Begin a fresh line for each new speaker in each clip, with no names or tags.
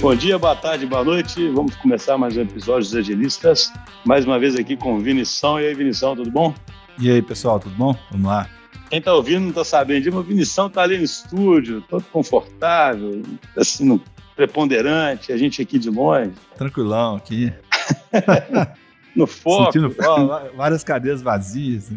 Bom dia, boa tarde, boa noite. Vamos começar mais um episódio dos Agilistas. Mais uma vez aqui com Vinição. E aí, Vinição, tudo bom?
E aí, pessoal, tudo bom? Vamos lá.
Quem tá ouvindo não tá sabendo, mas o Vinição tá ali no estúdio, todo confortável, assim, no preponderante, a gente aqui de longe.
Tranquilão aqui.
no foco.
Sentindo ó, várias cadeiras vazias.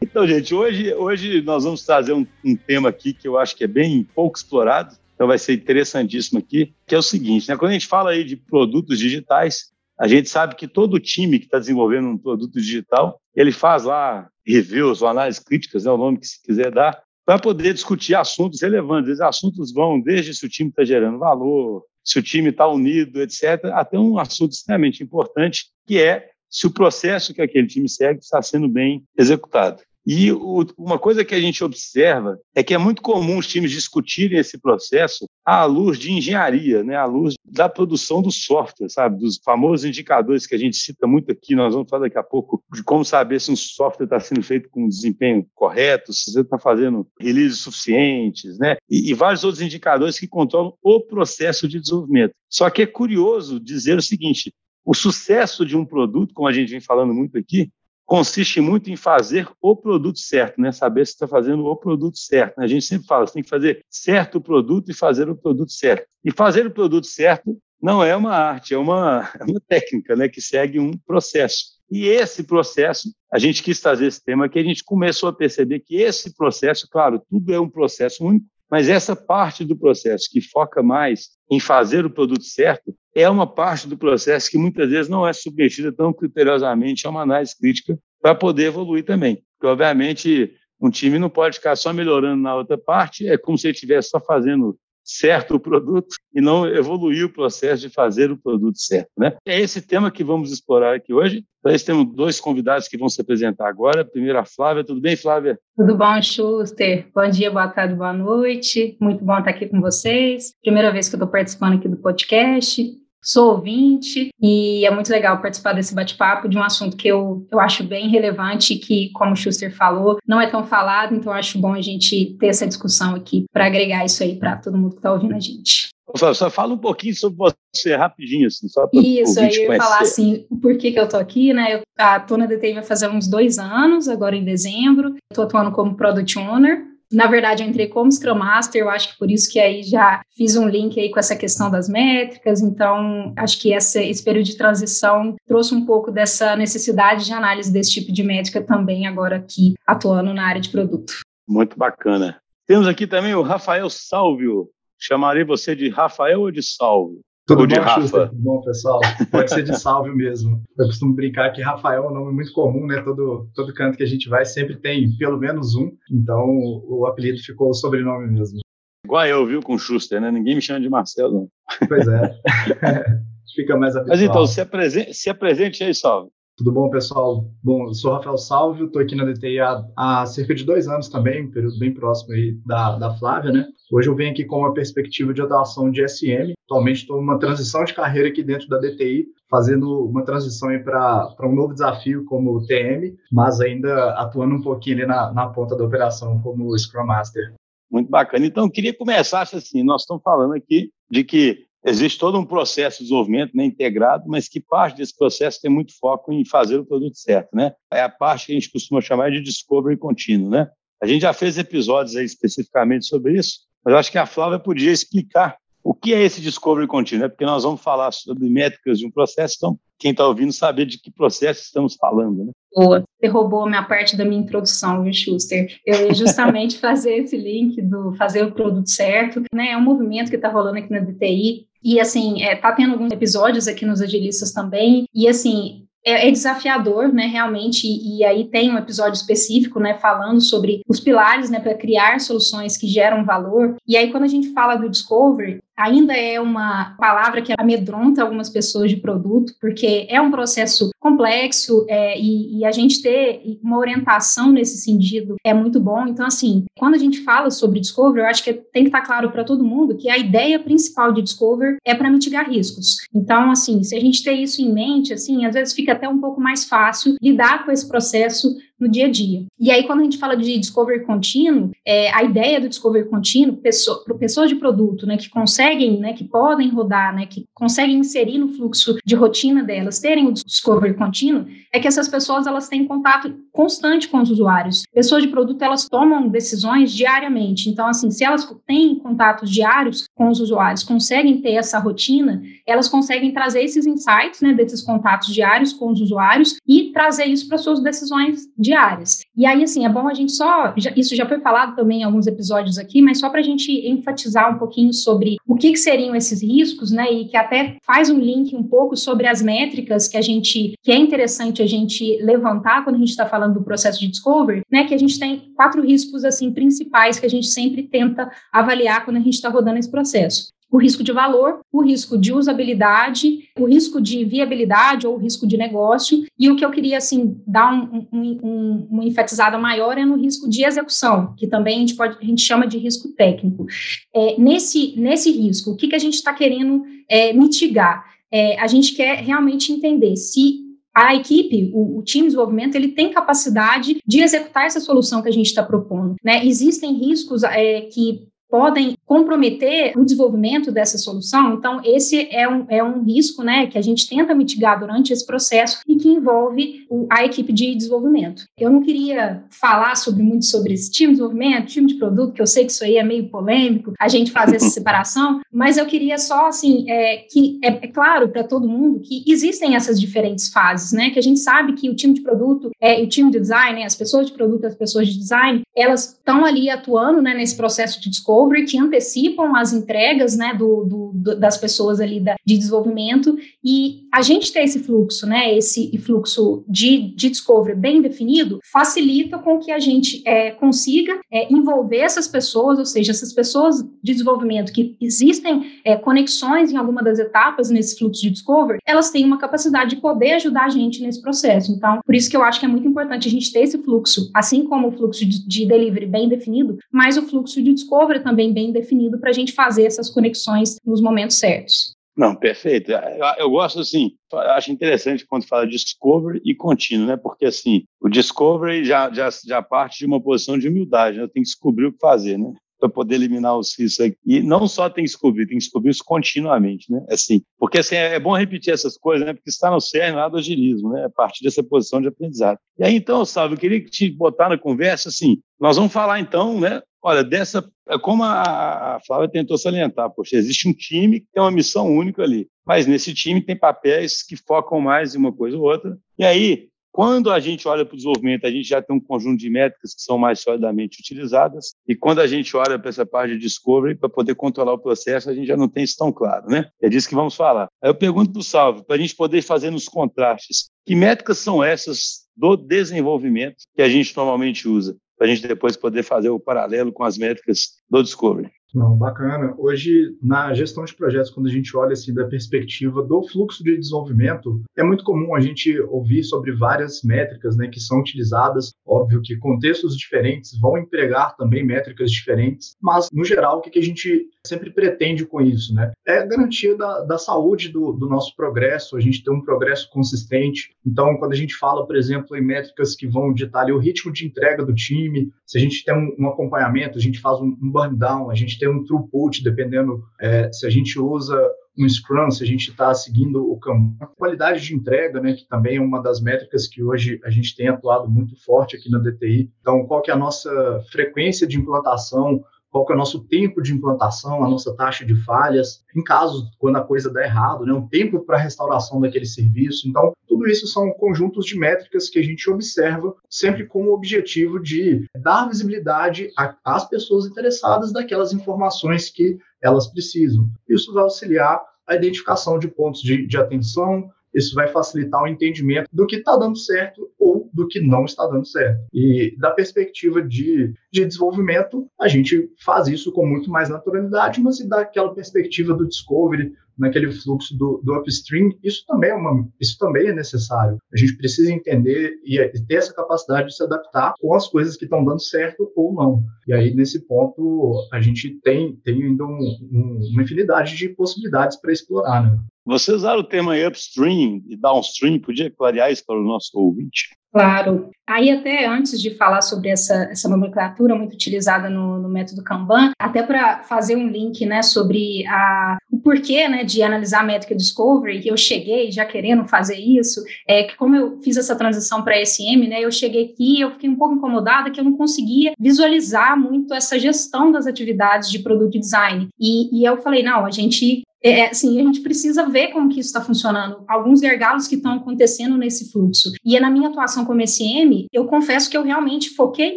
então, gente, hoje, hoje nós vamos trazer um, um tema aqui que eu acho que é bem pouco explorado, então vai ser interessantíssimo aqui, que é o seguinte, né? Quando a gente fala aí de produtos digitais, a gente sabe que todo time que está desenvolvendo um produto digital, ele faz lá reviews ou análises críticas, né, o nome que se quiser dar, para poder discutir assuntos relevantes. Esses assuntos vão desde se o time está gerando valor, se o time está unido, etc., até um assunto extremamente importante, que é se o processo que aquele time segue está sendo bem executado. E o, uma coisa que a gente observa é que é muito comum os times discutirem esse processo à luz de engenharia, né? à luz da produção do software, sabe? Dos famosos indicadores que a gente cita muito aqui. Nós vamos falar daqui a pouco de como saber se um software está sendo feito com desempenho correto, se você está fazendo releases suficientes, né? E, e vários outros indicadores que controlam o processo de desenvolvimento. Só que é curioso dizer o seguinte: o sucesso de um produto, como a gente vem falando muito aqui, consiste muito em fazer o produto certo, né? Saber se está fazendo o produto certo. Né? A gente sempre fala, você tem que fazer certo o produto e fazer o produto certo. E fazer o produto certo não é uma arte, é uma, é uma técnica, né? Que segue um processo. E esse processo, a gente quis trazer esse tema que a gente começou a perceber que esse processo, claro, tudo é um processo único, mas essa parte do processo que foca mais em fazer o produto certo é uma parte do processo que muitas vezes não é submetida tão criteriosamente a uma análise crítica para poder evoluir também. Porque, obviamente, um time não pode ficar só melhorando na outra parte, é como se ele estivesse só fazendo certo o produto e não evoluir o processo de fazer o produto certo. Né? É esse tema que vamos explorar aqui hoje. Nós temos dois convidados que vão se apresentar agora. Primeiro a Flávia. Tudo bem, Flávia?
Tudo bom, Schuster. Bom dia, boa tarde, boa noite. Muito bom estar aqui com vocês. Primeira vez que eu estou participando aqui do podcast sou ouvinte e é muito legal participar desse bate-papo de um assunto que eu, eu acho bem relevante e que, como o Schuster falou, não é tão falado, então acho bom a gente ter essa discussão aqui para agregar isso aí para todo mundo que está ouvindo a gente.
Só, só fala um pouquinho sobre você, rapidinho, assim, só
para Isso, aí eu ia falar assim, por que, que eu tô aqui, né? Eu, a Tona DTI vai fazer uns dois anos, agora em dezembro. Estou atuando como Product Owner, na verdade, eu entrei como Scrum Master, eu acho que por isso que aí já fiz um link aí com essa questão das métricas, então acho que essa, esse período de transição trouxe um pouco dessa necessidade de análise desse tipo de métrica também agora aqui atuando na área de produto.
Muito bacana. Temos aqui também o Rafael Salvio. Chamarei você de Rafael ou de Salvio?
Tudo de bom, Rafa? Tudo bom, pessoal? Pode ser de salve mesmo. Eu costumo brincar que Rafael é um nome muito comum, né? Todo, todo canto que a gente vai sempre tem pelo menos um, então o apelido ficou o sobrenome mesmo.
Igual eu, viu, com Schuster, né? Ninguém me chama de Marcelo,
não. Pois é. Fica mais habitual.
Mas então, se apresente, se apresente aí, Salve.
Tudo bom, pessoal? Bom, eu sou Rafael Salvio, estou aqui na DTI há, há, cerca de dois anos também, um período bem próximo aí da, da Flávia, né? Hoje eu venho aqui com uma perspectiva de atuação de SM. Atualmente estou numa transição de carreira aqui dentro da DTI, fazendo uma transição para um novo desafio como TM, mas ainda atuando um pouquinho ali na, na ponta da operação como Scrum Master.
Muito bacana. Então, eu queria começar assim, nós estamos falando aqui de que existe todo um processo de desenvolvimento né, integrado, mas que parte desse processo tem muito foco em fazer o produto certo, né? É a parte que a gente costuma chamar de discovery contínuo, né? A gente já fez episódios aí especificamente sobre isso, mas eu acho que a Flávia podia explicar o que é esse discovery contínuo, né? Porque nós vamos falar sobre métricas de um processo, então quem está ouvindo saber de que processo estamos falando, né?
Boa, você roubou a minha parte da minha introdução, viu, Schuster? Eu ia justamente fazer esse link do fazer o produto certo, né? É um movimento que está rolando aqui na DTI, e assim, é, tá tendo alguns episódios aqui nos agilistas também. E assim, é, é, desafiador, né, realmente, e, e, aí tem um episódio específico, né, falando sobre os pilares, né, para criar soluções que geram valor. E aí, quando a gente fala do discovery, ainda é uma palavra que amedronta algumas pessoas de produto, porque é um processo complexo é, e, e, a gente ter uma orientação nesse sentido é muito bom. Então, assim, quando a gente fala sobre Discovery, eu acho que tem que estar claro para todo mundo que a ideia principal de Discovery é para mitigar riscos. Então, assim, se a gente ter isso em mente, assim, às vezes fica até um pouco mais fácil lidar com esse processo no dia a dia. E aí, quando a gente fala de discovery contínuo, é, a ideia do discovery contínuo, pessoa, pessoas de produto, né, que conseguem, né, que podem rodar, né, que conseguem inserir no fluxo de rotina delas, terem o discovery contínuo, é que essas pessoas elas têm contato constante com os usuários. Pessoas de produto elas tomam decisões diariamente. Então, assim, se elas têm contatos diários com os usuários, conseguem ter essa rotina, elas conseguem trazer esses insights, né, desses contatos diários com os usuários e trazer isso para suas decisões diárias. E aí, assim, é bom a gente só, já, isso já foi falado também em alguns episódios aqui, mas só para a gente enfatizar um pouquinho sobre o que, que seriam esses riscos, né, e que até faz um link um pouco sobre as métricas que a gente, que é interessante a gente levantar quando a gente está falando do processo de discovery, né, que a gente tem quatro riscos, assim, principais que a gente sempre tenta avaliar quando a gente está rodando esse processo o risco de valor, o risco de usabilidade, o risco de viabilidade ou o risco de negócio. E o que eu queria, assim, dar um, um, um, uma enfatizada maior é no risco de execução, que também a gente, pode, a gente chama de risco técnico. É, nesse, nesse risco, o que, que a gente está querendo é, mitigar? É, a gente quer realmente entender se a equipe, o, o, time de desenvolvimento, ele tem capacidade de executar essa solução que a gente está propondo. Né? Existem riscos é, que podem comprometer o desenvolvimento dessa solução. Então, esse é um, é um risco né, que a gente tenta mitigar durante esse processo e que envolve o, a equipe de desenvolvimento. Eu não queria falar sobre muito sobre esse time de desenvolvimento, time de produto, que eu sei que isso aí é meio polêmico, a gente fazer essa separação, mas eu queria só, assim, é, que é, é claro para todo mundo que existem essas diferentes fases, né, que a gente sabe que o time de produto, é, o time de design, né, as pessoas de produto, as pessoas de design, elas estão ali atuando né, nesse processo de discovery, que antecipam as entregas né, do, do, do, das pessoas ali da, de desenvolvimento e a gente ter esse fluxo, né, esse fluxo de, de discovery bem definido, facilita com que a gente é, consiga é, envolver essas pessoas, ou seja, essas pessoas de desenvolvimento que existem é, conexões em alguma das etapas nesse fluxo de discovery, elas têm uma capacidade de poder ajudar a gente nesse processo. Então, por isso que eu acho que é muito importante a gente ter esse fluxo, assim como o fluxo de, de delivery bem definido, mas o fluxo de discovery também bem definido para a gente fazer essas conexões nos momentos certos.
Não, perfeito. Eu, eu, gosto assim, acho interessante quando fala discovery e contínuo, né? Porque assim, o discovery já, já, já parte de uma posição de humildade, né? Eu tenho que descobrir o que fazer, né? Para poder eliminar os riscos aqui. E não só tem que descobrir, tem que descobrir isso continuamente, né? Assim, porque assim, é, é bom repetir essas coisas, né? Porque está no cerne lá do agilismo, né? A partir dessa posição de aprendizado. E aí, então, Salve, eu queria te botar na conversa, assim, nós vamos falar então, né? Olha, dessa, é como a, a Flávia tentou salientar, poxa, existe um time que tem uma missão única ali, mas nesse time tem papéis que focam mais em uma coisa ou outra. E aí, quando a gente olha para o desenvolvimento, a gente já tem um conjunto de métricas que são mais solidamente utilizadas, e quando a gente olha para essa parte de discovery, para poder controlar o processo, a gente já não tem isso tão claro, né? É disso que vamos falar. Aí eu pergunto para o Salve, para a gente poder fazer nos contrastes, que métricas são essas do desenvolvimento que a gente normalmente usa? para a gente depois poder fazer o paralelo com as métricas do Discovery.
Não, bacana. Hoje, na gestão de projetos, quando a gente olha assim da perspectiva do fluxo de desenvolvimento, é muito comum a gente ouvir sobre várias métricas né, que são utilizadas. Óbvio que contextos diferentes vão empregar também métricas diferentes, mas, no geral, o que a gente sempre pretende com isso? Né? É a garantia da, da saúde do, do nosso progresso, a gente ter um progresso consistente. Então, quando a gente fala, por exemplo, em métricas que vão ditar ali, o ritmo de entrega do time, se a gente tem um, um acompanhamento, a gente faz um, um burn down, a gente tem um throughput, dependendo é, se a gente usa um Scrum, se a gente está seguindo o Kanban. Qualidade de entrega, né, que também é uma das métricas que hoje a gente tem atuado muito forte aqui na DTI. Então, qual que é a nossa frequência de implantação, qual que é o nosso tempo de implantação, a nossa taxa de falhas, em caso quando a coisa der errado, né, um tempo para restauração daquele serviço. Então, tudo isso são conjuntos de métricas que a gente observa sempre com o objetivo de dar visibilidade às pessoas interessadas daquelas informações que elas precisam. Isso vai auxiliar a identificação de pontos de, de atenção, isso vai facilitar o entendimento do que está dando certo ou do que não está dando certo. E da perspectiva de, de desenvolvimento, a gente faz isso com muito mais naturalidade, mas e daquela perspectiva do discovery, naquele fluxo do, do upstream, isso também, é uma, isso também é necessário. A gente precisa entender e, e ter essa capacidade de se adaptar com as coisas que estão dando certo ou não. E aí, nesse ponto, a gente tem, tem ainda um, um, uma infinidade de possibilidades para explorar. Né?
Você usar o termo upstream e downstream, podia clarear isso para o nosso ouvinte?
Claro. Aí, até antes de falar sobre essa, essa nomenclatura muito utilizada no, no método Kanban, até para fazer um link né, sobre a, o porquê né, de analisar a métrica Discovery, que eu cheguei já querendo fazer isso, é que como eu fiz essa transição para SM, né, eu cheguei aqui eu fiquei um pouco incomodada que eu não conseguia visualizar muito essa gestão das atividades de produto design. E, e eu falei, não, a gente é, assim, a gente precisa ver como que isso está funcionando, alguns gargalos que estão acontecendo nesse fluxo. E é na minha atuação como SM, eu confesso que eu realmente foquei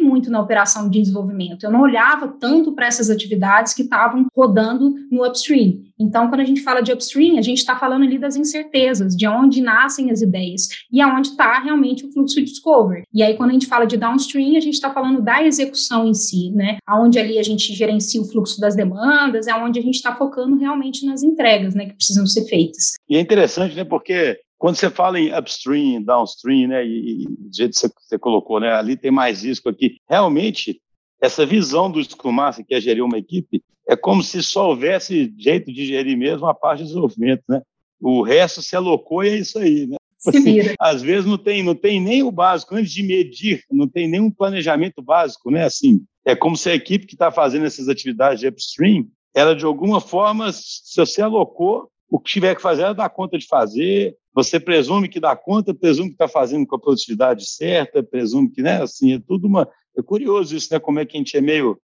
muito na operação de desenvolvimento. Eu não olhava tanto para essas atividades que estavam rodando no upstream. Então, quando a gente fala de upstream, a gente está falando ali das incertezas, de onde nascem as ideias e aonde está realmente o fluxo de discovery. E aí, quando a gente fala de downstream, a gente está falando da execução em si, né? Aonde ali a gente gerencia o fluxo das demandas, é onde a gente está focando realmente nas entregas, né, que precisam ser feitas.
E é interessante, né, porque quando você fala em upstream, downstream, né, e, e do jeito que você, colocou, né, ali tem mais risco aqui. Realmente, essa visão do Scrum Master, que é gerir uma equipe, é como se só houvesse jeito de gerir mesmo a parte de desenvolvimento, né? O resto se alocou e é isso aí, né? Assim, às vezes não tem, não tem nem o básico, antes de medir, não tem nenhum planejamento básico, né? Assim, é como se a equipe que está fazendo essas atividades de upstream, ela de alguma forma, se você alocou, o que tiver que fazer, ela dá conta de fazer, você presume que dá conta, presume que está fazendo com a produtividade certa, presume que, né, assim, é tudo uma, é curioso isso, né? Como é que a gente é meio.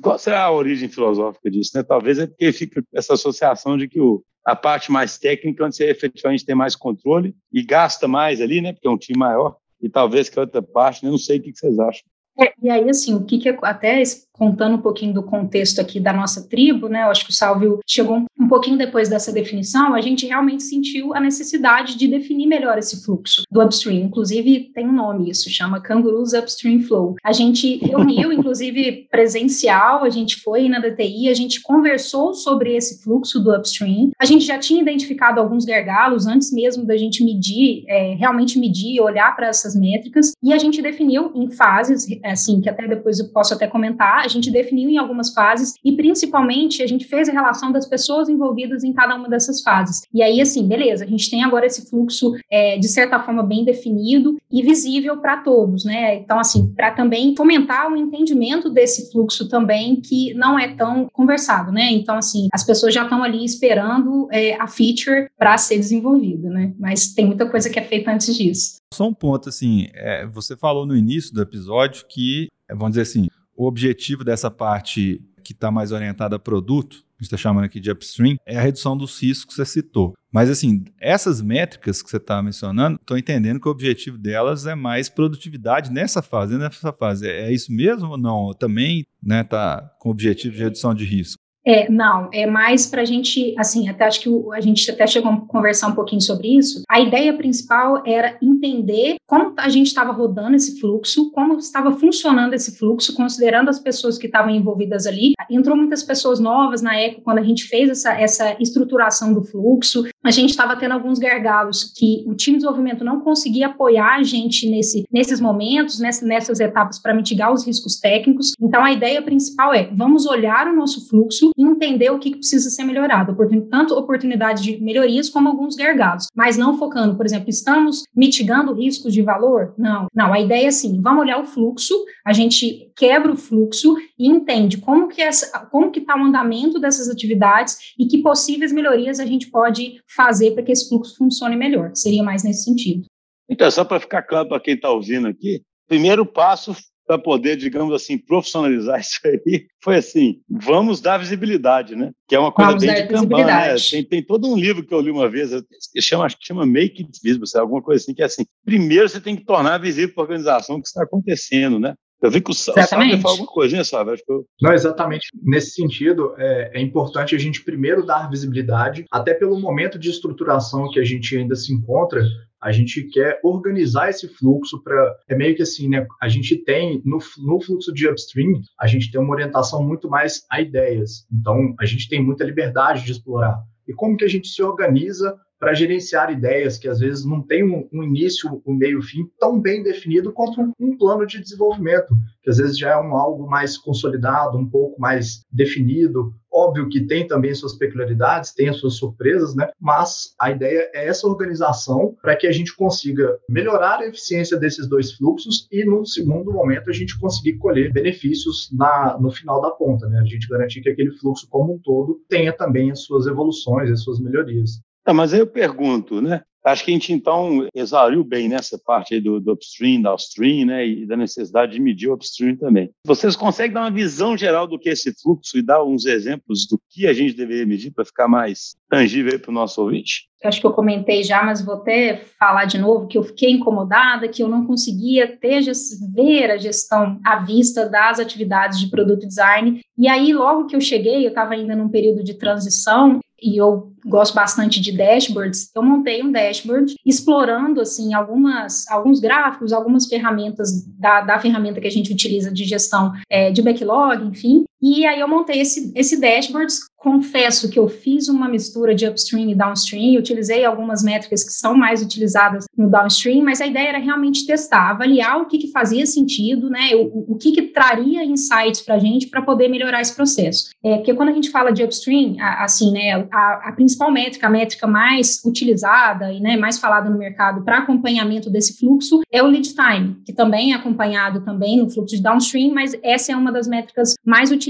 Qual será a origem filosófica disso? Né? Talvez é porque fica essa associação de que o, a parte mais técnica, onde você efetivamente tem mais controle e gasta mais ali, né? Porque é um time maior, e talvez que a outra parte, né? não sei o que vocês acham.
É, e aí, assim, o que, que até contando um pouquinho do contexto aqui da nossa tribo, né? Eu acho que o Salvio chegou um pouquinho depois dessa definição, a gente realmente sentiu a necessidade de definir melhor esse fluxo do upstream. Inclusive, tem um nome isso, chama Kangaroos Upstream Flow. A gente reuniu, inclusive, presencial, a gente foi na DTI, a gente conversou sobre esse fluxo do upstream. A gente já tinha identificado alguns gargalos antes mesmo da gente medir, é, realmente medir, olhar para essas métricas, e a gente definiu em fases, assim, que até depois eu posso até comentar, a gente definiu em algumas fases e principalmente a gente fez a relação das pessoas envolvidas em cada uma dessas fases. E aí, assim, beleza, a gente tem agora esse fluxo é, de certa forma bem definido e visível para todos, né? Então, assim, para também fomentar o entendimento desse fluxo também que não é tão conversado, né? Então, assim, as pessoas já estão ali esperando é, a feature para ser desenvolvida, né? Mas tem muita coisa que é feita antes disso.
Só um ponto, assim, é, você falou no início do episódio que, vamos dizer assim, o objetivo dessa parte que está mais orientada a produto, a gente está chamando aqui de upstream, é a redução dos riscos que você citou. Mas, assim, essas métricas que você está mencionando, estou entendendo que o objetivo delas é mais produtividade nessa fase. Nessa fase, é isso mesmo ou não? Também está né, tá com o objetivo de redução de risco?
É, não, é mais para a gente, assim, até acho que a gente até chegou a conversar um pouquinho sobre isso. A ideia principal era entender como a gente estava rodando esse fluxo, como estava funcionando esse fluxo, considerando as pessoas que estavam envolvidas ali. Entrou muitas pessoas novas na época, quando a gente fez essa, essa estruturação do fluxo. A gente estava tendo alguns gargalos que o time de desenvolvimento não conseguia apoiar a gente nesse, nesses momentos, nessa, nessas etapas, para mitigar os riscos técnicos. Então, a ideia principal é: vamos olhar o nosso fluxo entender o que precisa ser melhorado, tanto oportunidades de melhorias como alguns gargalos, mas não focando, por exemplo, estamos mitigando riscos de valor? Não, não, a ideia é assim, vamos olhar o fluxo, a gente quebra o fluxo e entende como que essa, como que está o andamento dessas atividades e que possíveis melhorias a gente pode fazer para que esse fluxo funcione melhor. Seria mais nesse sentido.
Então, só para ficar claro para quem está ouvindo aqui, primeiro passo para poder, digamos assim, profissionalizar isso aí, foi assim, vamos dar visibilidade, né? Que é uma coisa vamos bem de Kanban, né? Tem, tem todo um livro que eu li uma vez, que chama, acho que chama Make It Visible, alguma coisa assim, que é assim, primeiro você tem que tornar visível para a organização o que está acontecendo, né? Eu vi que o Sábio fala alguma coisinha, sabe? Acho que eu...
Não, exatamente. Nesse sentido, é, é, importante a gente primeiro dar visibilidade, até pelo momento de estruturação que a gente ainda se encontra, a gente quer organizar esse fluxo para. É meio que assim, né? A gente tem, no, no fluxo de upstream, a gente tem uma orientação muito mais a ideias. Então, a gente tem muita liberdade de explorar. E como que a gente se organiza para gerenciar ideias que às vezes não tem um, um início, um meio, fim tão bem definido quanto um, um, plano de desenvolvimento, que às vezes já é um algo mais consolidado, um pouco mais definido. Óbvio que tem também suas peculiaridades, tem as suas surpresas, né? Mas a ideia é essa organização para que a gente consiga melhorar a eficiência desses dois fluxos e, num segundo momento, a gente conseguir colher benefícios na, no final da ponta, né? A gente garantir que aquele fluxo como um todo tenha também as suas evoluções, as suas melhorias.
Mas aí eu pergunto, né? Acho que a gente, então, exauriu bem nessa parte aí do, do upstream, downstream, né, e da necessidade de medir o upstream também. Vocês conseguem dar uma visão geral do que é esse fluxo e dar uns exemplos do que a gente deveria medir para ficar mais tangível para o nosso ouvinte?
Acho que eu comentei já, mas vou até falar de novo que eu fiquei incomodada, que eu não conseguia ter, ver a gestão à vista das atividades de produto design. E aí, logo que eu cheguei, eu estava ainda num período de transição, e eu gosto bastante de dashboards, eu montei um dashboard explorando assim algumas alguns gráficos, algumas ferramentas da, da ferramenta que a gente utiliza de gestão é, de backlog, enfim. E aí eu montei esse, esse dashboard Confesso que eu fiz uma mistura de upstream e downstream, utilizei algumas métricas que são mais utilizadas no downstream, mas a ideia era realmente testar, avaliar o que, que fazia sentido, né, o, o que, que traria insights para a gente para poder melhorar esse processo. É, porque quando a gente fala de upstream, a, assim, né, a, a, principal métrica, a métrica mais utilizada e né, mais falada no mercado para acompanhamento desse fluxo é o lead time, que também é acompanhado também no fluxo de downstream, mas essa é uma das métricas mais utilizadas.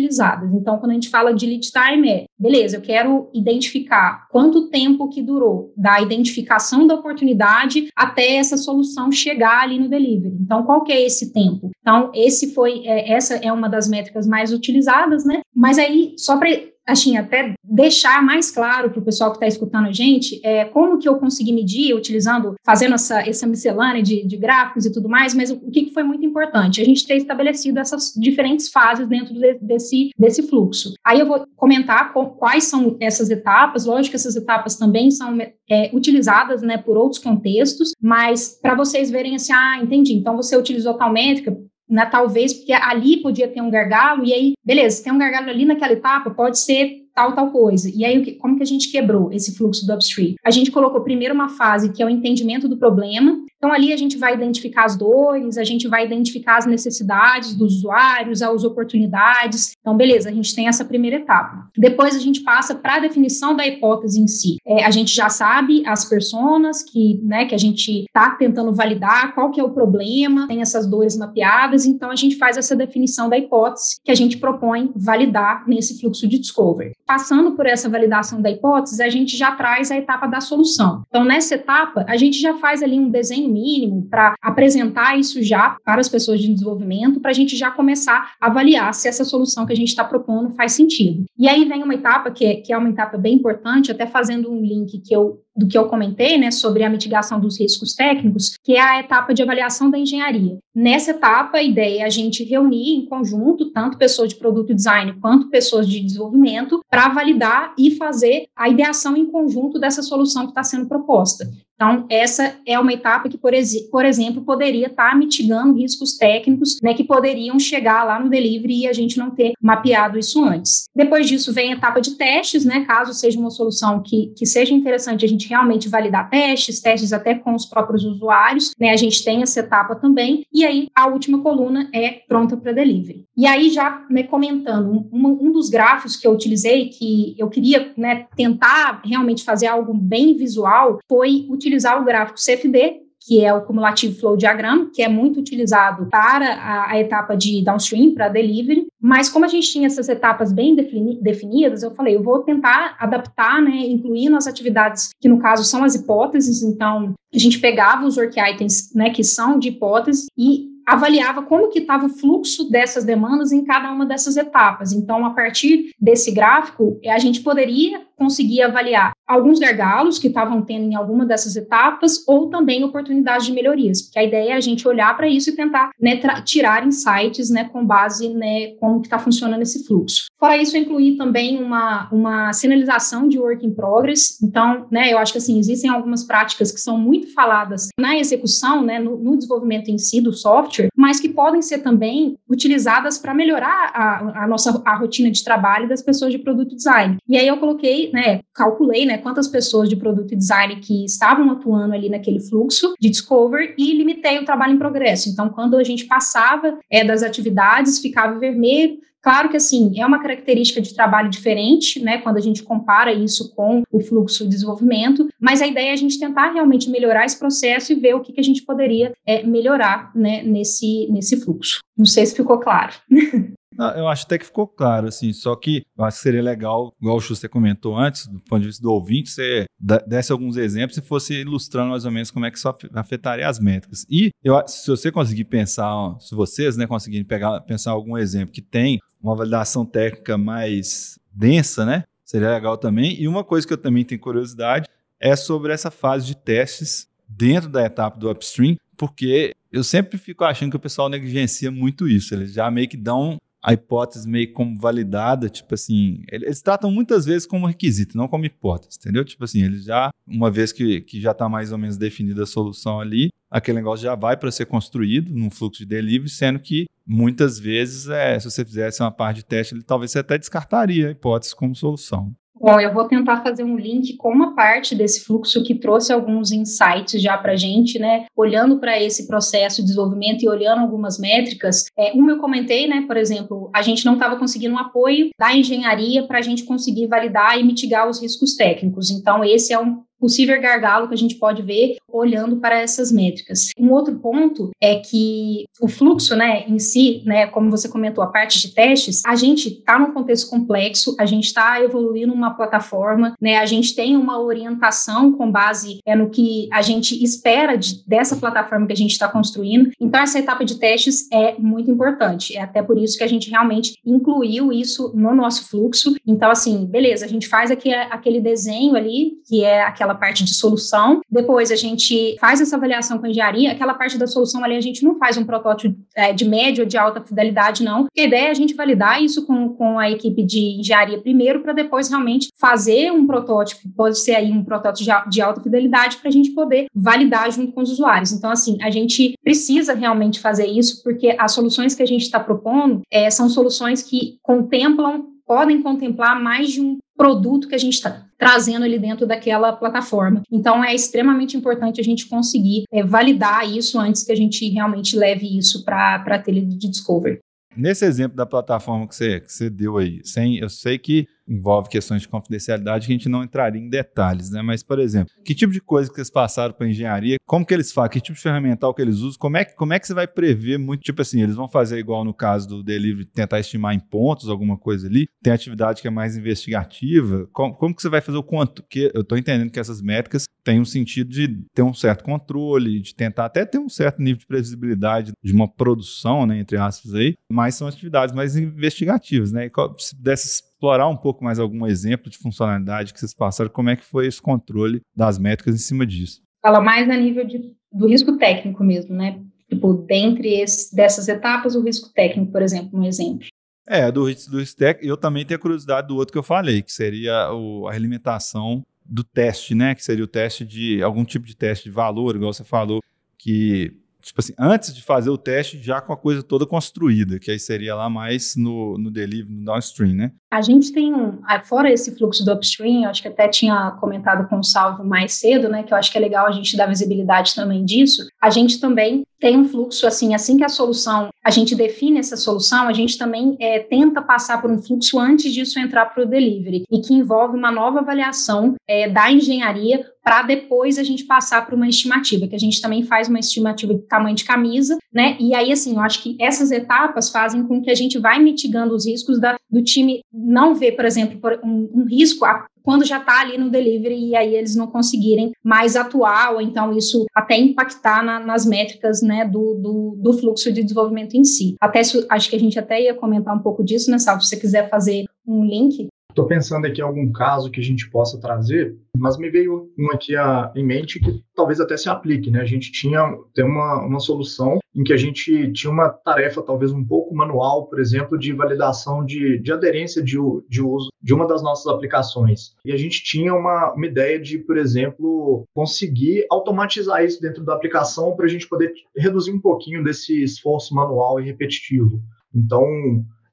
Então, quando a gente fala de lead time, é beleza, eu quero identificar quanto tempo que durou da identificação da oportunidade até essa solução chegar ali no delivery. Então, qual que é esse tempo? Então, esse foi, é, essa é uma das métricas mais utilizadas, né? Mas aí, só para assim, até deixar mais claro para o pessoal que está escutando a gente é, como que eu consegui medir, utilizando, fazendo essa, essa miscelânea de, de gráficos e tudo mais, mas o, o que, que foi muito importante? A gente ter estabelecido essas diferentes fases dentro de, desse, desse fluxo. Aí eu vou comentar com, quais são essas etapas, lógico que essas etapas também são é, utilizadas né, por outros contextos, mas para vocês verem assim, ah, entendi, então você utilizou tal métrica, né, talvez porque ali podia ter um gargalo, e aí, beleza, tem um gargalo ali naquela etapa, pode ser tal, tal coisa. E aí, como que a gente quebrou esse fluxo do upstream? A gente colocou primeiro uma fase que é o entendimento do problema. Então, ali a gente vai identificar as dores, a gente vai identificar as necessidades dos usuários, as oportunidades. Então, beleza, a gente tem essa primeira etapa. Depois, a gente passa para a definição da hipótese em si. É, a gente já sabe as pessoas que, né, que a gente está tentando validar, qual que é o problema, tem essas dores mapeadas, então a gente faz essa definição da hipótese que a gente propõe validar nesse fluxo de discovery passando por essa validação da hipótese, a gente já traz a etapa da solução. Então, nessa etapa, a gente já faz ali um desenho mínimo para apresentar isso já para as pessoas de desenvolvimento, para a gente já começar a avaliar se essa solução que a gente está propondo faz sentido. E aí vem uma etapa que é, que é uma etapa bem importante, até fazendo um link que eu do que eu comentei, né, sobre a mitigação dos riscos técnicos, que é a etapa de avaliação da engenharia. Nessa etapa, a ideia é a gente reunir em conjunto tanto pessoas de produto design quanto pessoas de desenvolvimento para validar e fazer a ideação em conjunto dessa solução que está sendo proposta. Então, essa é uma etapa que, por, por exemplo, poderia estar tá mitigando riscos técnicos, né, que poderiam chegar lá no delivery e a gente não ter mapeado isso antes. Depois disso, vem a etapa de testes, né, caso seja uma solução que, que seja interessante a gente realmente validar testes, testes até com os próprios usuários, né, a gente tem essa etapa também. E aí, a última coluna é pronta para delivery. E aí, já né, comentando, um, um dos gráficos que eu utilizei, que eu queria né, tentar realmente fazer algo bem visual, foi utilizar utilizar o gráfico CFD, que é o Cumulative Flow Diagram, que é muito utilizado para a, a etapa de downstream, para delivery. Mas como a gente tinha essas etapas bem defini definidas, eu falei, eu vou tentar adaptar, né, incluindo as atividades que no caso são as hipóteses. Então, a gente pegava os work items, né, que são de hipótese e avaliava como que estava o fluxo dessas demandas em cada uma dessas etapas. Então, a partir desse gráfico, a gente poderia conseguir avaliar alguns gargalos que estavam tendo em alguma dessas etapas ou também oportunidades de melhorias, porque a ideia é a gente olhar para isso e tentar né, tirar insights né, com base né, como que está funcionando esse fluxo. Fora isso, incluir também uma, uma sinalização de work in progress. Então, né, eu acho que assim, existem algumas práticas que são muito faladas na execução, né, no, no desenvolvimento em si do software, mas que podem ser também utilizadas para melhorar a, a, nossa a rotina de trabalho das pessoas de produto design. E aí eu coloquei, né, calculei, né, quantas pessoas de produto design que estavam atuando ali naquele fluxo de discover e limitei o trabalho em progresso. Então, quando a gente passava é, das atividades, ficava vermelho, Claro que, assim, é uma característica de trabalho diferente, né, quando a gente compara isso com o fluxo de desenvolvimento, mas a ideia é a gente tentar realmente melhorar esse processo e ver o que, que a gente poderia é, melhorar, né, nesse, nesse fluxo. Não sei se ficou claro.
Não, eu acho até que ficou claro, assim, só que eu acho que seria legal, igual o Schuster comentou antes, do ponto de vista do ouvinte, você desse alguns exemplos e fosse ilustrando mais ou menos como é que isso afetaria as métricas. E eu, se você conseguir pensar, se vocês né, conseguirem pegar, pensar algum exemplo que tem uma validação técnica mais densa, né? Seria legal também. E uma coisa que eu também tenho curiosidade é sobre essa fase de testes dentro da etapa do upstream, porque eu sempre fico achando que o pessoal negligencia muito isso. Eles já meio que dão a hipótese meio como validada, tipo assim, eles tratam muitas vezes como requisito, não como hipótese, entendeu? Tipo assim, eles já, uma vez que, que já está mais ou menos definida a solução ali, aquele negócio já vai para ser construído num fluxo de delivery, sendo que muitas vezes, é, se você fizesse uma parte de teste, ele, talvez você até descartaria a hipótese como solução.
Bom, eu vou tentar fazer um link com uma parte desse fluxo que trouxe alguns insights já para a gente, né? Olhando para esse processo de desenvolvimento e olhando algumas métricas. É, uma eu comentei, né? Por exemplo, a gente não estava conseguindo um apoio da engenharia para a gente conseguir validar e mitigar os riscos técnicos. Então, esse é um possível gargalo que a gente pode ver olhando para essas métricas. Um outro ponto é que o fluxo, né, em si, né, como você comentou, a parte de testes, a gente está num contexto complexo, a gente está evoluindo uma plataforma, né, a gente tem uma orientação com base é, no que a gente espera de, dessa plataforma que a gente está construindo. Então, essa etapa de testes é muito importante. É até por isso que a gente realmente incluiu isso no nosso fluxo. Então, assim, beleza, a gente faz aqui, aquele desenho ali, que é aquela aquela parte de solução. Depois a gente faz essa avaliação com a engenharia. Aquela parte da solução ali a gente não faz um protótipo é, de média ou de alta fidelidade, não. a ideia é a gente validar isso com, com a equipe de engenharia primeiro, para depois realmente fazer um protótipo, pode ser aí um protótipo de, de alta fidelidade, para a gente poder validar junto com os usuários. Então, assim, a gente precisa realmente fazer isso, porque as soluções que a gente está propondo é, são soluções que contemplam podem contemplar mais de um produto que a gente está trazendo ali dentro daquela plataforma. Então, é extremamente importante a gente conseguir é, validar isso antes que a gente realmente leve isso para a trilha de Discovery.
Nesse exemplo da plataforma que você, que você deu aí, sem, eu sei que envolve questões de confidencialidade que a gente não entraria em detalhes, né? Mas, por exemplo, que tipo de coisa que eles passaram para engenharia, como que eles fazem, que tipo de ferramental que eles usam, como é, que, como é que você vai prever muito, tipo assim, eles vão fazer igual no caso do delivery, tentar estimar em pontos alguma coisa ali, tem atividade que é mais investigativa, como, como que você vai fazer o quanto? Porque eu estou entendendo que essas métricas têm um sentido de ter um certo controle, de tentar até ter um certo nível de previsibilidade de uma produção, né, entre aspas aí, mas são atividades mais investigativas, né? E pudesse explorar um pouco mais algum exemplo de funcionalidade que vocês passaram, como é que foi esse controle das métricas em cima disso?
Fala mais a nível de, do risco técnico mesmo, né? Tipo, dentre esse, dessas etapas, o risco técnico, por exemplo, um exemplo.
É, do, do risco técnico, eu também tenho a curiosidade do outro que eu falei, que seria o, a alimentação do teste, né? Que seria o teste de algum tipo de teste de valor, igual você falou, que tipo assim, antes de fazer o teste, já com a coisa toda construída, que aí seria lá mais no, no delivery, no downstream, né?
A gente tem, um, fora esse fluxo do upstream, eu acho que até tinha comentado com o Salvo mais cedo, né, que eu acho que é legal a gente dar visibilidade também disso, a gente também tem um fluxo assim, assim que a solução, a gente define essa solução, a gente também é, tenta passar por um fluxo antes disso entrar para o delivery, e que envolve uma nova avaliação é, da engenharia para depois a gente passar para uma estimativa, que a gente também faz uma estimativa de tamanho de camisa, né? E aí, assim, eu acho que essas etapas fazem com que a gente vai mitigando os riscos da, do time não ver, por exemplo, um, um risco quando já está ali no delivery e aí eles não conseguirem mais atuar, ou então isso até impactar na, nas métricas né, do, do, do, fluxo de desenvolvimento em si. Até acho que a gente até ia comentar um pouco disso, né, Salvo? Se você quiser fazer um link.
Estou pensando aqui em algum caso que a gente possa trazer, mas me veio um aqui a, em mente que talvez até se aplique, né? A gente tinha tem uma, uma solução em que a gente tinha uma tarefa talvez um pouco manual, por exemplo, de validação de, de aderência de, de uso de uma das nossas aplicações. E a gente tinha uma, uma ideia de, por exemplo, conseguir automatizar isso dentro da aplicação para a gente poder reduzir um pouquinho desse esforço manual e repetitivo. Então,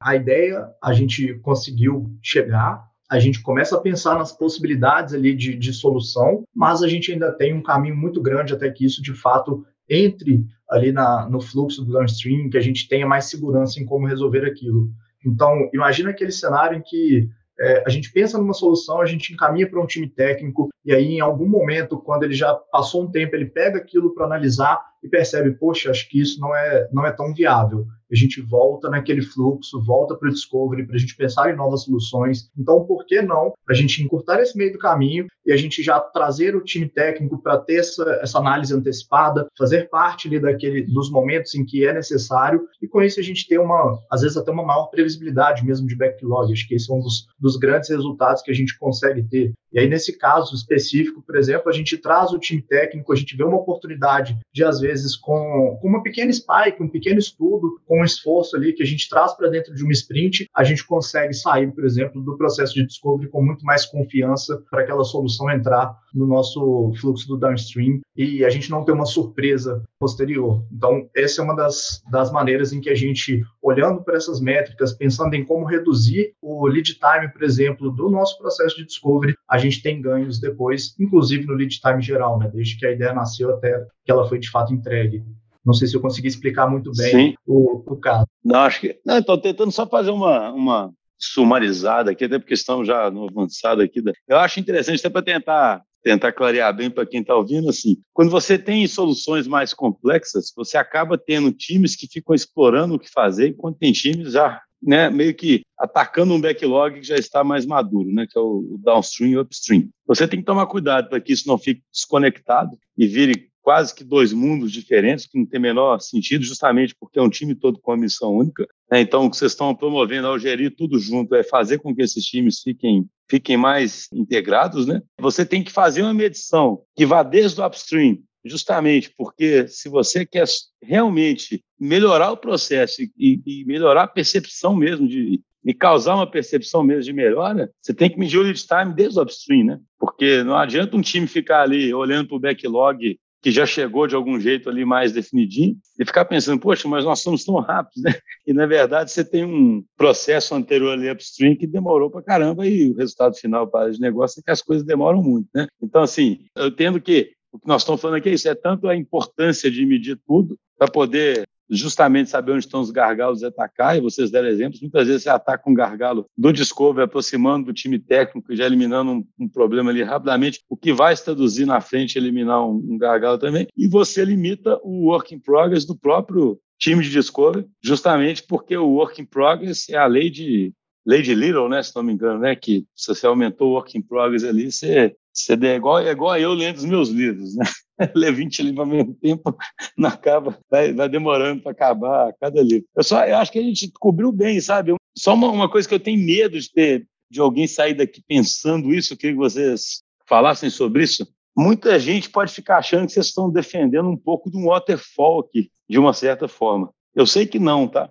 a ideia a gente conseguiu chegar, a gente começa a pensar nas possibilidades ali de, de solução, mas a gente ainda tem um caminho muito grande até que isso de fato entre ali na, no fluxo do downstream, que a gente tenha mais segurança em como resolver aquilo. Então, imagina aquele cenário em que é, a gente pensa numa solução, a gente encaminha para um time técnico, e aí, em algum momento, quando ele já passou um tempo, ele pega aquilo para analisar e percebe, poxa, acho que isso não é, não é tão viável a gente volta naquele fluxo, volta para o discovery, para a gente pensar em novas soluções. Então, por que não a gente encurtar esse meio do caminho e a gente já trazer o time técnico para ter essa, essa análise antecipada, fazer parte ali daquele, dos momentos em que é necessário, e com isso a gente ter uma, às vezes até uma maior previsibilidade mesmo de backlog. Acho que esse é um dos, dos grandes resultados que a gente consegue ter. E aí, nesse caso específico, por exemplo, a gente traz o time técnico, a gente vê uma oportunidade de, às vezes, com, com uma pequena spike, um pequeno estudo, com esforço ali que a gente traz para dentro de uma sprint, a gente consegue sair, por exemplo, do processo de discovery com muito mais confiança para aquela solução entrar no nosso fluxo do downstream e a gente não ter uma surpresa posterior. Então, essa é uma das, das maneiras em que a gente, olhando para essas métricas, pensando em como reduzir o lead time, por exemplo, do nosso processo de discovery, a gente tem ganhos depois, inclusive no lead time geral, né? desde que a ideia nasceu até que ela foi de fato entregue. Não sei se eu consegui explicar muito bem o, o, caso.
Não, acho que. Não, estou tentando só fazer uma, uma sumarizada aqui, até porque estamos já no avançado aqui. Eu acho interessante até para tentar tentar clarear bem para quem está ouvindo, assim, quando você tem soluções mais complexas, você acaba tendo times que ficam explorando o que fazer, enquanto tem times já né, meio que atacando um backlog que já está mais maduro, né, que é o downstream e upstream. Você tem que tomar cuidado para que isso não fique desconectado e vire quase que dois mundos diferentes, que não tem menor sentido, justamente porque é um time todo com uma missão única. Né? Então, o que vocês estão promovendo ao gerir tudo junto é fazer com que esses times fiquem, fiquem mais integrados. Né? Você tem que fazer uma medição que vá desde o upstream, justamente porque se você quer realmente melhorar o processo e, e melhorar a percepção mesmo de, e causar uma percepção mesmo de melhora, você tem que medir o lead time desde o upstream, né? Porque não adianta um time ficar ali olhando para o backlog que já chegou de algum jeito ali mais definidinho, e ficar pensando, poxa, mas nós somos tão rápidos, né? E, na verdade, você tem um processo anterior ali upstream que demorou para caramba e o resultado final para de negócio é que as coisas demoram muito, né? Então, assim, eu entendo que o que nós estamos falando aqui é isso, é tanto a importância de medir tudo para poder justamente saber onde estão os gargalos e atacar, e vocês deram exemplos, muitas vezes você ataca um gargalo do Discovery, aproximando do time técnico e já eliminando um, um, problema ali rapidamente, o que vai se traduzir na frente eliminar um, um gargalo também, e você limita o work in progress do próprio time de Discovery, justamente porque o work in progress é a lei de de Little, né, se não me engano, né, que se você aumentou o work in progress ali, você, você é igual, é igual eu lendo os meus livros, né? ler 20 livros ao mesmo tempo, não acaba, vai, vai demorando para acabar cada livro. Eu só eu acho que a gente cobriu bem, sabe? Só uma, uma coisa que eu tenho medo de ter, de alguém sair daqui pensando isso, eu queria que vocês falassem sobre isso. Muita gente pode ficar achando que vocês estão defendendo um pouco de um waterfall aqui, de uma certa forma. Eu sei que não, tá?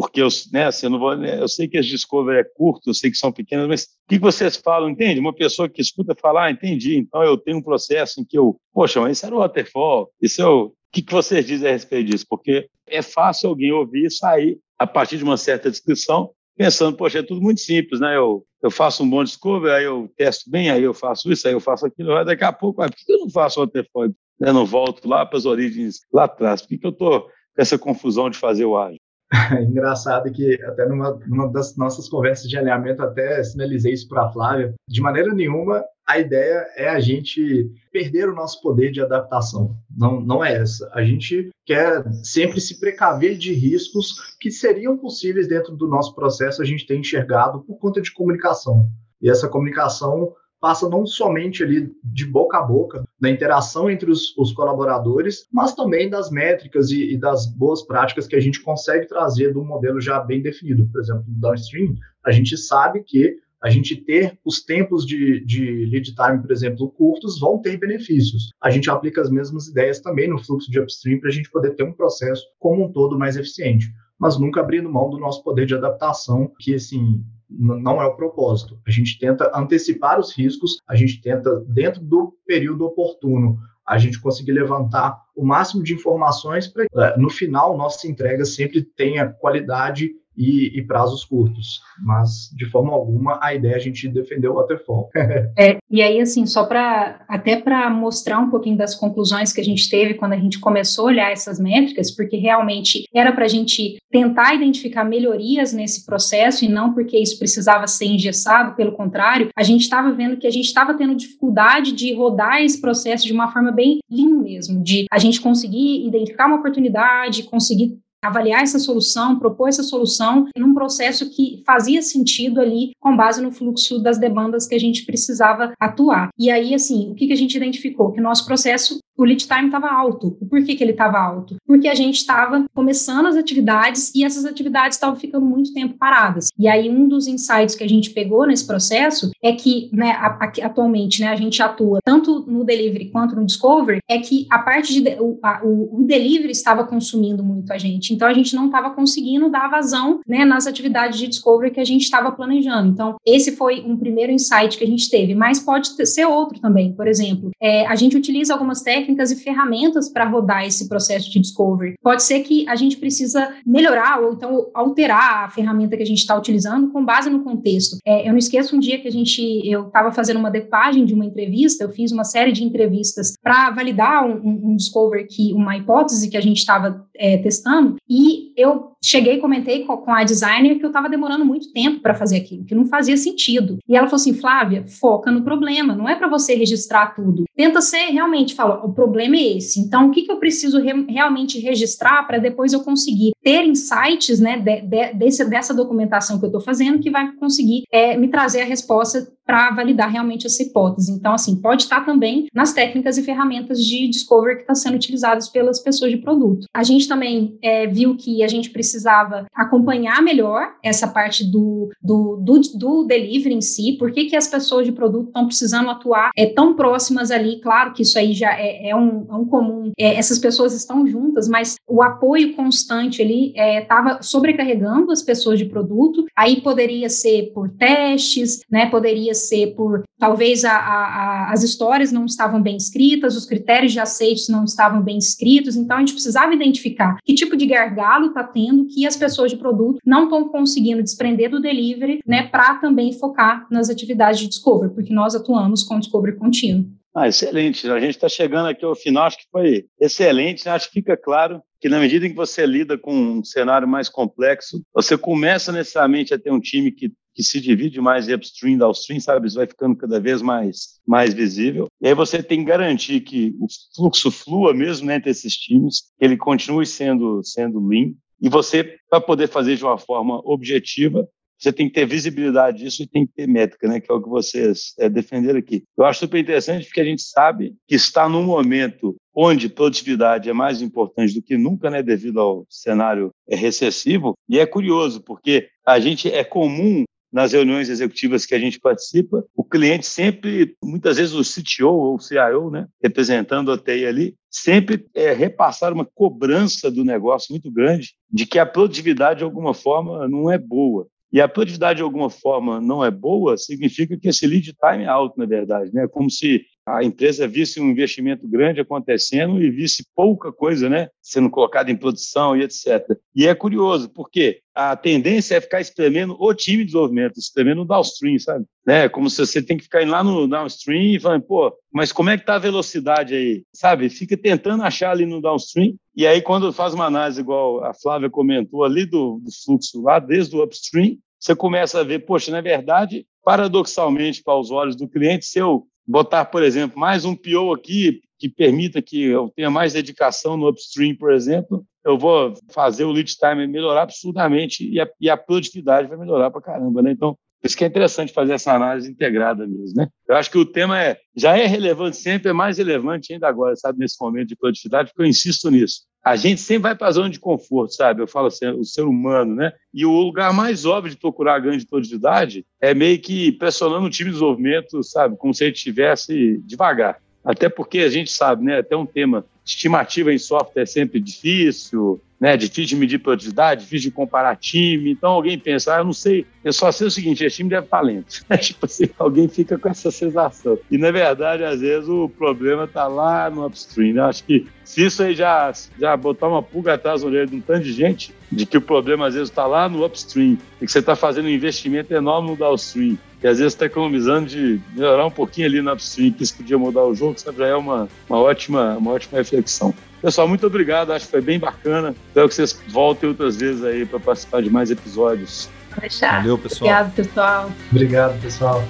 Porque eu, né, assim, eu, não vou, né, eu sei que as discovery é curto, eu sei que são pequenas, mas o que vocês falam, entende? Uma pessoa que escuta falar, ah, entendi, então eu tenho um processo em que eu, poxa, mas isso era o waterfall, isso é o... o que, que vocês dizem a respeito disso? Porque é fácil alguém ouvir e sair a partir de uma certa descrição pensando, poxa, é tudo muito simples, né? Eu, eu faço um bom discovery, aí eu testo bem, aí eu faço isso, aí eu faço aquilo, aí daqui a pouco, ah, por que eu não faço waterfall? Eu não volto lá para as origens lá atrás? Por que, que eu estou com essa confusão de fazer o ágil?
Engraçado que até numa, numa, das nossas conversas de alinhamento até sinalizei isso para a Flávia. De maneira nenhuma a ideia é a gente perder o nosso poder de adaptação. Não, não é essa. A gente quer sempre se precaver de riscos que seriam possíveis dentro do nosso processo a gente ter enxergado por conta de comunicação. E essa comunicação passa não somente ali de boca a boca, da interação entre os, os colaboradores, mas também das métricas e, e, das boas práticas que a gente consegue trazer de um modelo já bem definido. Por exemplo, no downstream, a gente sabe que A gente ter os tempos de, de lead time, por exemplo, curtos, vão ter benefícios. A gente aplica as mesmas ideias também no fluxo de upstream para a gente poder ter um processo como um todo mais eficiente, mas nunca abrindo mão do nosso poder de adaptação, que assim não é o propósito. A gente tenta antecipar os riscos, a gente tenta, dentro do período oportuno, a gente conseguir levantar o máximo de informações para, é, no final, nossa entrega sempre tenha qualidade e, e, prazos curtos. Mas, de forma alguma, a ideia é a gente defender o waterfall.
é, e aí, assim, só para até para mostrar um pouquinho das conclusões que a gente teve quando a gente começou a olhar essas métricas, porque realmente era para a gente tentar identificar melhorias nesse processo e não porque isso precisava ser engessado, pelo contrário, a gente estava vendo que a gente estava tendo dificuldade de rodar esse processo de uma forma bem lean mesmo, de a gente conseguir identificar uma oportunidade, conseguir avaliar essa solução, propor essa solução num processo que fazia sentido ali com base no fluxo das demandas que a gente precisava atuar. E aí, assim, o que, a gente identificou? Que o nosso processo o lead time estava alto. E por que, que ele estava alto? Porque a gente estava começando as atividades e essas atividades estavam ficando muito tempo paradas. E aí, um dos insights que a gente pegou nesse processo é que, né, atualmente, né, a gente atua tanto no delivery quanto no discovery, é que a parte de o, a, o, delivery estava consumindo muito a gente. Então, a gente não estava conseguindo dar vazão né, nas atividades de discovery que a gente estava planejando. Então, esse foi um primeiro insight que a gente teve, mas pode ter, ser outro também. Por exemplo, é, a gente utiliza algumas técnicas técnicas e ferramentas para rodar esse processo de discovery. Pode ser que a gente precisa melhorar ou então alterar a ferramenta que a gente está utilizando com base no contexto. É, eu não esqueço um dia que a gente, eu estava fazendo uma decupagem de uma entrevista, eu fiz uma série de entrevistas para validar um, um, discovery que uma hipótese que a gente estava é, testando e eu cheguei e comentei com, com a designer que eu estava demorando muito tempo para fazer aquilo, que não fazia sentido. E ela falou assim, Flávia, foca no problema, não é para você registrar tudo. Tenta ser realmente, fala, o problema é esse. Então, o que, que eu preciso re realmente registrar para depois eu conseguir ter insights, né, de, de, desse, dessa documentação que eu estou fazendo que vai conseguir é, me trazer a resposta para validar realmente essa hipótese. Então, assim, pode estar também nas técnicas e ferramentas de discovery que estão tá sendo utilizadas pelas pessoas de produto. A gente também é, viu que a gente precisava acompanhar melhor essa parte do, do, do, do delivery em si, por que, que as pessoas de produto estão precisando atuar é, tão próximas ali, claro que isso aí já é, é um, é um comum, é, essas pessoas estão juntas, mas o apoio constante ali estava é, sobrecarregando as pessoas de produto, aí poderia ser por testes, né, poderia ser por talvez a, a, as histórias não estavam bem escritas, os critérios de aceites não estavam bem escritos, então a gente precisava identificar que tipo de gargalo está tendo que as pessoas de produto não estão conseguindo desprender do delivery, né, para também focar nas atividades de discovery, porque nós atuamos com discovery contínuo.
Ah, excelente. A gente está chegando aqui ao final, acho que foi excelente. Acho que fica claro que na medida em que você lida com um cenário mais complexo, você começa necessariamente a ter um time que que se divide mais upstream e downstream, sabe? Isso vai ficando cada vez mais, mais visível. E aí você tem que garantir que o fluxo flua mesmo né, entre esses times, que ele continue sendo, sendo lean. E você, para poder fazer de uma forma objetiva, você tem que ter visibilidade disso e tem que ter métrica, né? Que é o que vocês é, defenderam aqui. Eu acho super interessante porque a gente sabe que está num momento onde produtividade é mais importante do que nunca, né? Devido ao cenário é, recessivo. E é curioso porque a gente é comum nas reuniões executivas que a gente participa, o cliente sempre, muitas vezes o CTO ou o CIO, né, representando a TI ali, sempre é, repassar uma cobrança do negócio muito grande de que a produtividade, de alguma forma, não é boa. E a produtividade, de alguma forma, não é boa, significa que esse lead time é alto, na verdade. Né? Como se a empresa visse um investimento grande acontecendo e visse pouca coisa né, sendo colocada em produção e etc. E é curioso, porque a tendência é ficar espremendo o time de desenvolvimento, espremendo o downstream, sabe? Né? Como se você tem que ficar lá no downstream e falando, pô, mas como é que está a velocidade aí? Sabe? Fica tentando achar ali no downstream e aí quando faz uma análise igual a Flávia comentou ali do, do fluxo lá, desde o upstream, você começa a ver, poxa, na verdade, paradoxalmente, para os olhos do cliente, se eu botar, por exemplo, mais um PO aqui que permita que eu tenha mais dedicação no upstream, por exemplo, eu vou fazer o lead time melhorar absurdamente e a, e a produtividade vai melhorar para caramba, né? Então, por isso que é interessante fazer essa análise integrada mesmo, né? Eu acho que o tema é, já é relevante sempre, é mais relevante ainda agora, sabe, nesse momento de produtividade, porque eu insisto nisso. A gente sempre vai para a zona de conforto, sabe? Eu falo assim, o ser humano, né? E o lugar mais óbvio de procurar ganho de produtividade é meio que pressionando o time de desenvolvimento, sabe? Como se ele estivesse devagar. Até porque a gente sabe, né? Até um tema, estimativa em software é sempre difícil, né? Difícil de medir produtividade, difícil de comparar time. Então alguém pensa, ah, eu não sei, eu só sei o seguinte, esse time deve talento. É tipo assim, alguém fica com essa sensação. E na verdade, às vezes, o problema está lá no upstream. Né? Acho que se isso aí já, já botar uma pulga atrás do orelha de um tanto de gente, de que o problema às vezes está lá no upstream e que você está fazendo um investimento enorme no downstream, e às vezes está economizando de melhorar um pouquinho ali no upstream, que isso podia mudar o jogo, sabe? já é uma, uma, ótima, uma ótima reflexão. Pessoal, muito obrigado, acho que foi bem bacana. Espero que vocês voltem outras vezes aí para participar de mais episódios.
deixar. Valeu, pessoal. Obrigado, pessoal.
Obrigado, pessoal.